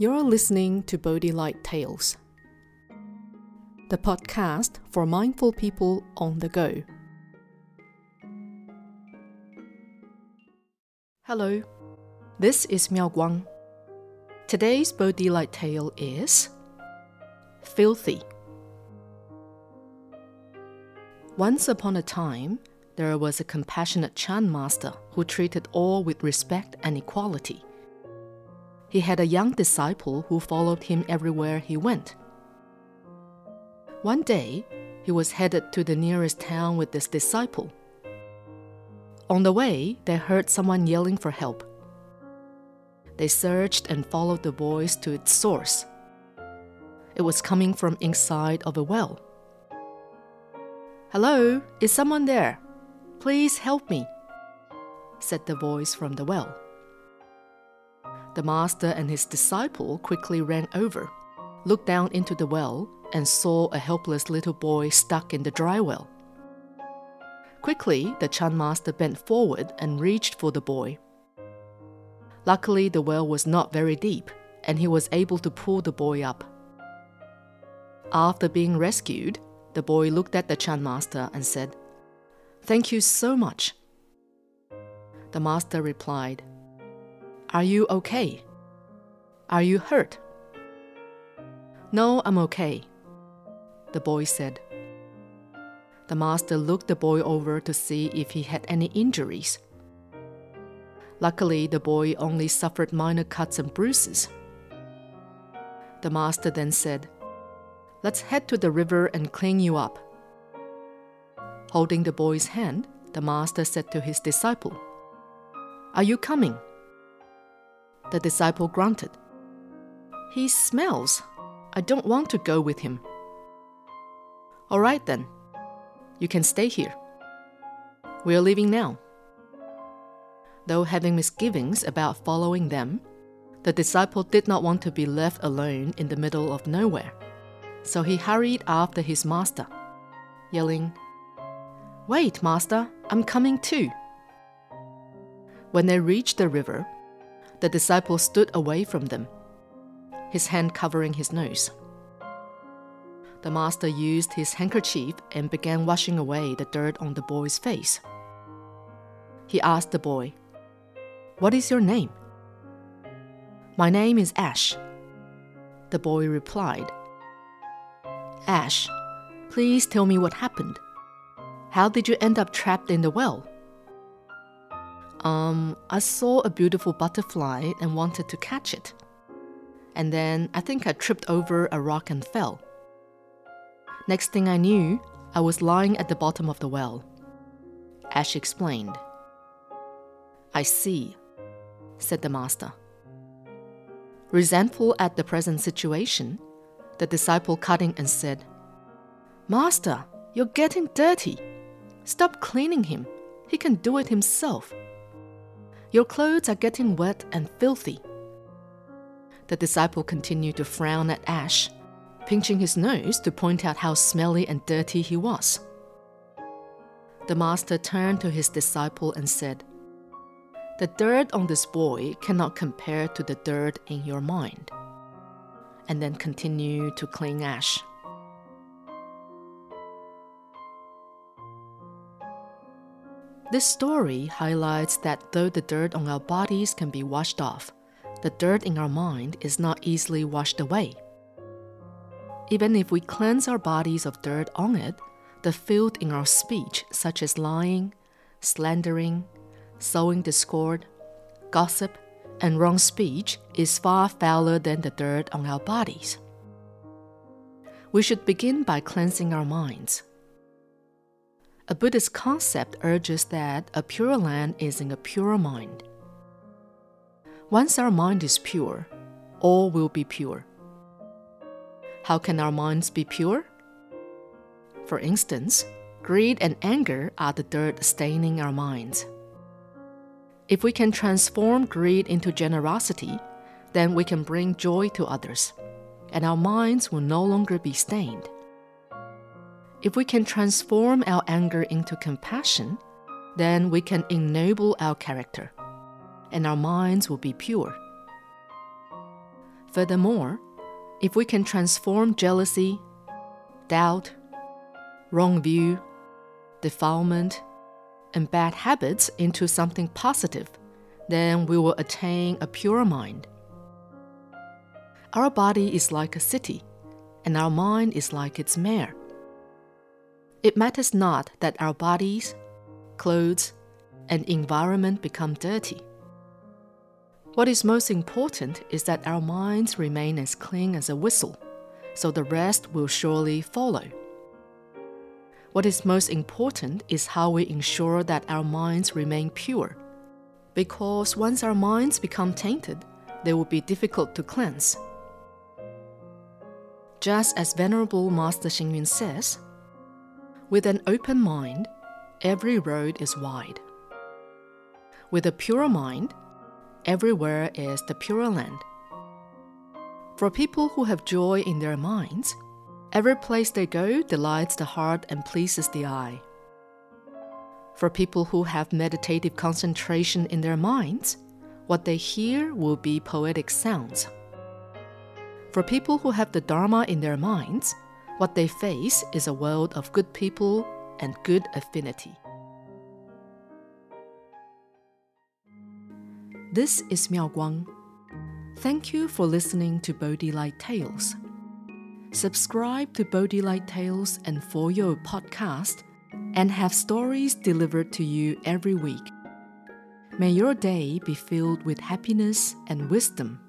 You're listening to Bodhi Light Tales, the podcast for mindful people on the go. Hello, this is Miao Guang. Today's Bodhi Light tale is Filthy. Once upon a time, there was a compassionate Chan master who treated all with respect and equality. He had a young disciple who followed him everywhere he went. One day, he was headed to the nearest town with this disciple. On the way, they heard someone yelling for help. They searched and followed the voice to its source. It was coming from inside of a well. Hello, is someone there? Please help me, said the voice from the well. The master and his disciple quickly ran over, looked down into the well, and saw a helpless little boy stuck in the dry well. Quickly, the Chan master bent forward and reached for the boy. Luckily, the well was not very deep, and he was able to pull the boy up. After being rescued, the boy looked at the Chan master and said, Thank you so much. The master replied, are you okay? Are you hurt? No, I'm okay, the boy said. The master looked the boy over to see if he had any injuries. Luckily, the boy only suffered minor cuts and bruises. The master then said, Let's head to the river and clean you up. Holding the boy's hand, the master said to his disciple, Are you coming? The disciple grunted. He smells. I don't want to go with him. All right then. You can stay here. We are leaving now. Though having misgivings about following them, the disciple did not want to be left alone in the middle of nowhere. So he hurried after his master, yelling, Wait, master, I'm coming too. When they reached the river, the disciple stood away from them, his hand covering his nose. The master used his handkerchief and began washing away the dirt on the boy's face. He asked the boy, What is your name? My name is Ash. The boy replied, Ash, please tell me what happened. How did you end up trapped in the well? Um, I saw a beautiful butterfly and wanted to catch it. And then I think I tripped over a rock and fell. Next thing I knew, I was lying at the bottom of the well. Ash explained. I see, said the master. Resentful at the present situation, the disciple cut in and said, Master, you're getting dirty. Stop cleaning him. He can do it himself. Your clothes are getting wet and filthy. The disciple continued to frown at Ash, pinching his nose to point out how smelly and dirty he was. The master turned to his disciple and said, The dirt on this boy cannot compare to the dirt in your mind. And then continued to clean Ash. This story highlights that though the dirt on our bodies can be washed off, the dirt in our mind is not easily washed away. Even if we cleanse our bodies of dirt on it, the filth in our speech, such as lying, slandering, sowing discord, gossip, and wrong speech, is far fouler than the dirt on our bodies. We should begin by cleansing our minds. A Buddhist concept urges that a pure land is in a pure mind. Once our mind is pure, all will be pure. How can our minds be pure? For instance, greed and anger are the dirt staining our minds. If we can transform greed into generosity, then we can bring joy to others, and our minds will no longer be stained. If we can transform our anger into compassion, then we can ennoble our character, and our minds will be pure. Furthermore, if we can transform jealousy, doubt, wrong view, defilement, and bad habits into something positive, then we will attain a pure mind. Our body is like a city, and our mind is like its mayor. It matters not that our bodies, clothes, and environment become dirty. What is most important is that our minds remain as clean as a whistle, so the rest will surely follow. What is most important is how we ensure that our minds remain pure. Because once our minds become tainted, they will be difficult to cleanse. Just as Venerable Master Xing says, with an open mind, every road is wide. With a pure mind, everywhere is the Pure Land. For people who have joy in their minds, every place they go delights the heart and pleases the eye. For people who have meditative concentration in their minds, what they hear will be poetic sounds. For people who have the Dharma in their minds, what they face is a world of good people and good affinity. This is Miao Guang. Thank you for listening to Bodhi Light Tales. Subscribe to Bodhi Light Tales and For Your podcast and have stories delivered to you every week. May your day be filled with happiness and wisdom.